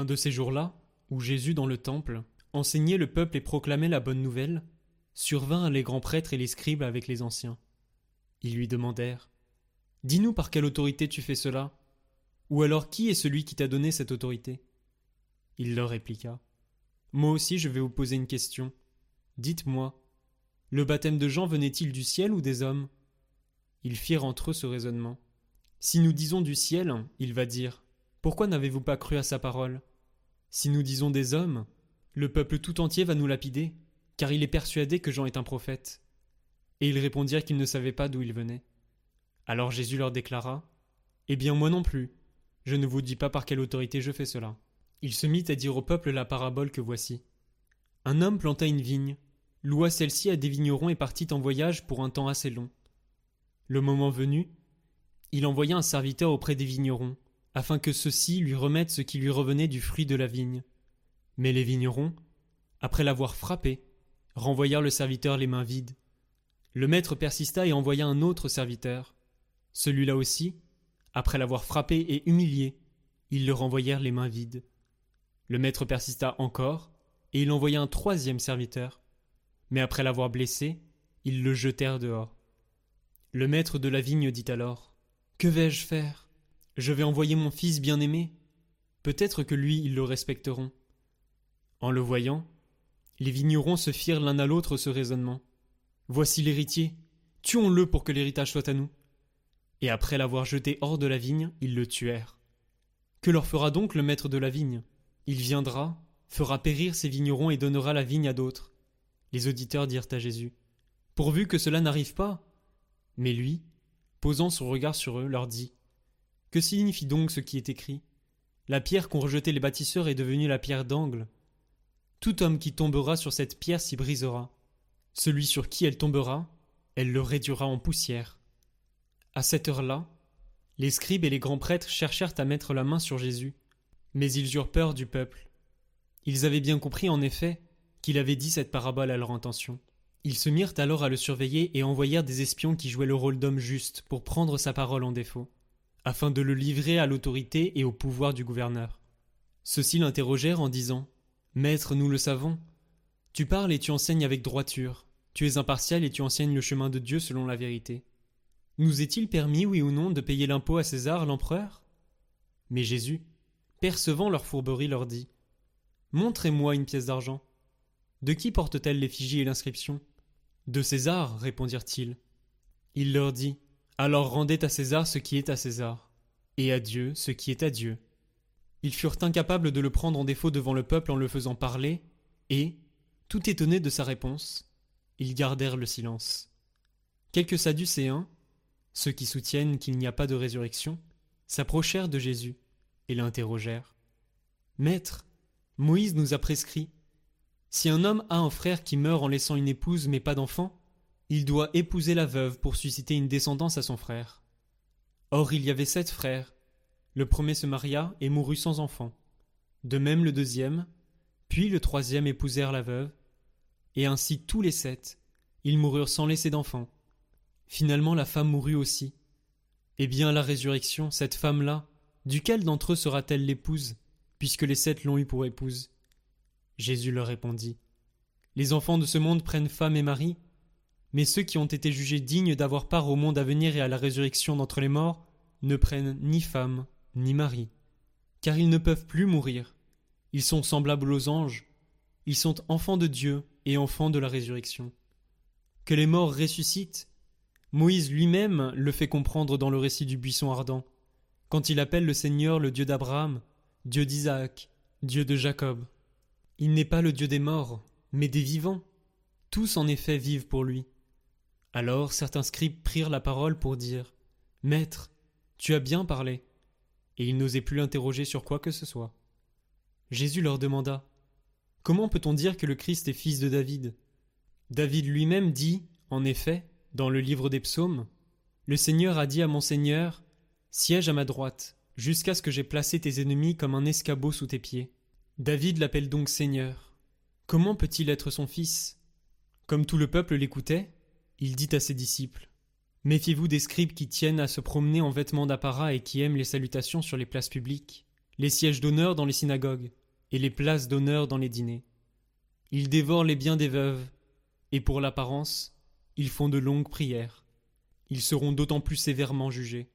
Un de ces jours-là, où Jésus dans le temple enseignait le peuple et proclamait la bonne nouvelle, survinrent les grands prêtres et les scribes avec les anciens. Ils lui demandèrent Dis-nous par quelle autorité tu fais cela Ou alors qui est celui qui t'a donné cette autorité? Il leur répliqua Moi aussi je vais vous poser une question. Dites-moi, le baptême de Jean venait-il du ciel ou des hommes? Ils firent entre eux ce raisonnement. Si nous disons du ciel, il va dire Pourquoi n'avez-vous pas cru à sa parole? Si nous disons des hommes, le peuple tout entier va nous lapider, car il est persuadé que Jean est un prophète. Et ils répondirent qu'ils ne savaient pas d'où il venait. Alors Jésus leur déclara Eh bien, moi non plus, je ne vous dis pas par quelle autorité je fais cela. Il se mit à dire au peuple la parabole que voici. Un homme planta une vigne, loua celle-ci à des vignerons et partit en voyage pour un temps assez long. Le moment venu, il envoya un serviteur auprès des vignerons, afin que ceux-ci lui remettent ce qui lui revenait du fruit de la vigne. Mais les vignerons, après l'avoir frappé, renvoyèrent le serviteur les mains vides. Le maître persista et envoya un autre serviteur. Celui-là aussi, après l'avoir frappé et humilié, ils le renvoyèrent les mains vides. Le maître persista encore, et il envoya un troisième serviteur. Mais après l'avoir blessé, ils le jetèrent dehors. Le maître de la vigne dit alors que vais-je faire? Je vais envoyer mon fils bien-aimé. Peut-être que lui, ils le respecteront. En le voyant, les vignerons se firent l'un à l'autre ce raisonnement. Voici l'héritier, tuons-le pour que l'héritage soit à nous. Et après l'avoir jeté hors de la vigne, ils le tuèrent. Que leur fera donc le maître de la vigne? Il viendra, fera périr ses vignerons et donnera la vigne à d'autres. Les auditeurs dirent à Jésus Pourvu que cela n'arrive pas. Mais lui, posant son regard sur eux, leur dit Que signifie donc ce qui est écrit? La pierre qu'ont rejetée les bâtisseurs est devenue la pierre d'angle. Tout homme qui tombera sur cette pierre s'y brisera. Celui sur qui elle tombera, elle le réduira en poussière. À cette heure-là, les scribes et les grands prêtres cherchèrent à mettre la main sur Jésus, mais ils eurent peur du peuple. Ils avaient bien compris, en effet, qu'il avait dit cette parabole à leur intention. Ils se mirent alors à le surveiller et envoyèrent des espions qui jouaient le rôle d'homme juste pour prendre sa parole en défaut, afin de le livrer à l'autorité et au pouvoir du gouverneur. Ceux-ci l'interrogèrent en disant Maître, nous le savons. Tu parles et tu enseignes avec droiture. Tu es impartial et tu enseignes le chemin de Dieu selon la vérité. Nous est-il permis, oui ou non, de payer l'impôt à César, l'empereur? Mais Jésus, percevant leur fourberie, leur dit Montrez-moi une pièce d'argent. De qui porte-t-elle l'effigie et l'inscription? De César, répondirent-ils. Il leur dit Alors rendez à César ce qui est à César, et à Dieu ce qui est à Dieu. Ils furent incapables de le prendre en défaut devant le peuple en le faisant parler, et, tout étonnés de sa réponse, ils gardèrent le silence. Quelques Sadducéens, ceux qui soutiennent qu'il n'y a pas de résurrection, s'approchèrent de Jésus et l'interrogèrent. Maître, Moïse nous a prescrit si un homme a un frère qui meurt en laissant une épouse mais pas d'enfant, il doit épouser la veuve pour susciter une descendance à son frère. Or il y avait sept frères. Le premier se maria et mourut sans enfant. De même le deuxième, puis le troisième épousèrent la veuve, et ainsi tous les sept. Ils moururent sans laisser d'enfant. Finalement la femme mourut aussi. Eh bien la résurrection, cette femme-là, duquel d'entre eux sera-t-elle l'épouse, puisque les sept l'ont eue pour épouse? Jésus leur répondit Les enfants de ce monde prennent femme et mari, mais ceux qui ont été jugés dignes d'avoir part au monde à venir et à la résurrection d'entre les morts ne prennent ni femme ni mari, car ils ne peuvent plus mourir. Ils sont semblables aux anges, ils sont enfants de Dieu et enfants de la résurrection. Que les morts ressuscitent, Moïse lui-même le fait comprendre dans le récit du buisson ardent, quand il appelle le Seigneur le Dieu d'Abraham, Dieu d'Isaac, Dieu de Jacob. Il n'est pas le Dieu des morts, mais des vivants. Tous en effet vivent pour lui. Alors certains scribes prirent la parole pour dire Maître, tu as bien parlé. Et ils n'osaient plus l'interroger sur quoi que ce soit. Jésus leur demanda Comment peut-on dire que le Christ est fils de David? David lui-même dit, en effet, dans le livre des psaumes Le Seigneur a dit à mon Seigneur Siège à ma droite, jusqu'à ce que j'aie placé tes ennemis comme un escabeau sous tes pieds. David l'appelle donc Seigneur. Comment peut-il être son fils? Comme tout le peuple l'écoutait, il dit à ses disciples Méfiez-vous des scribes qui tiennent à se promener en vêtements d'apparat et qui aiment les salutations sur les places publiques, les sièges d'honneur dans les synagogues et les places d'honneur dans les dîners. Ils dévorent les biens des veuves, et pour l'apparence, ils font de longues prières. Ils seront d'autant plus sévèrement jugés.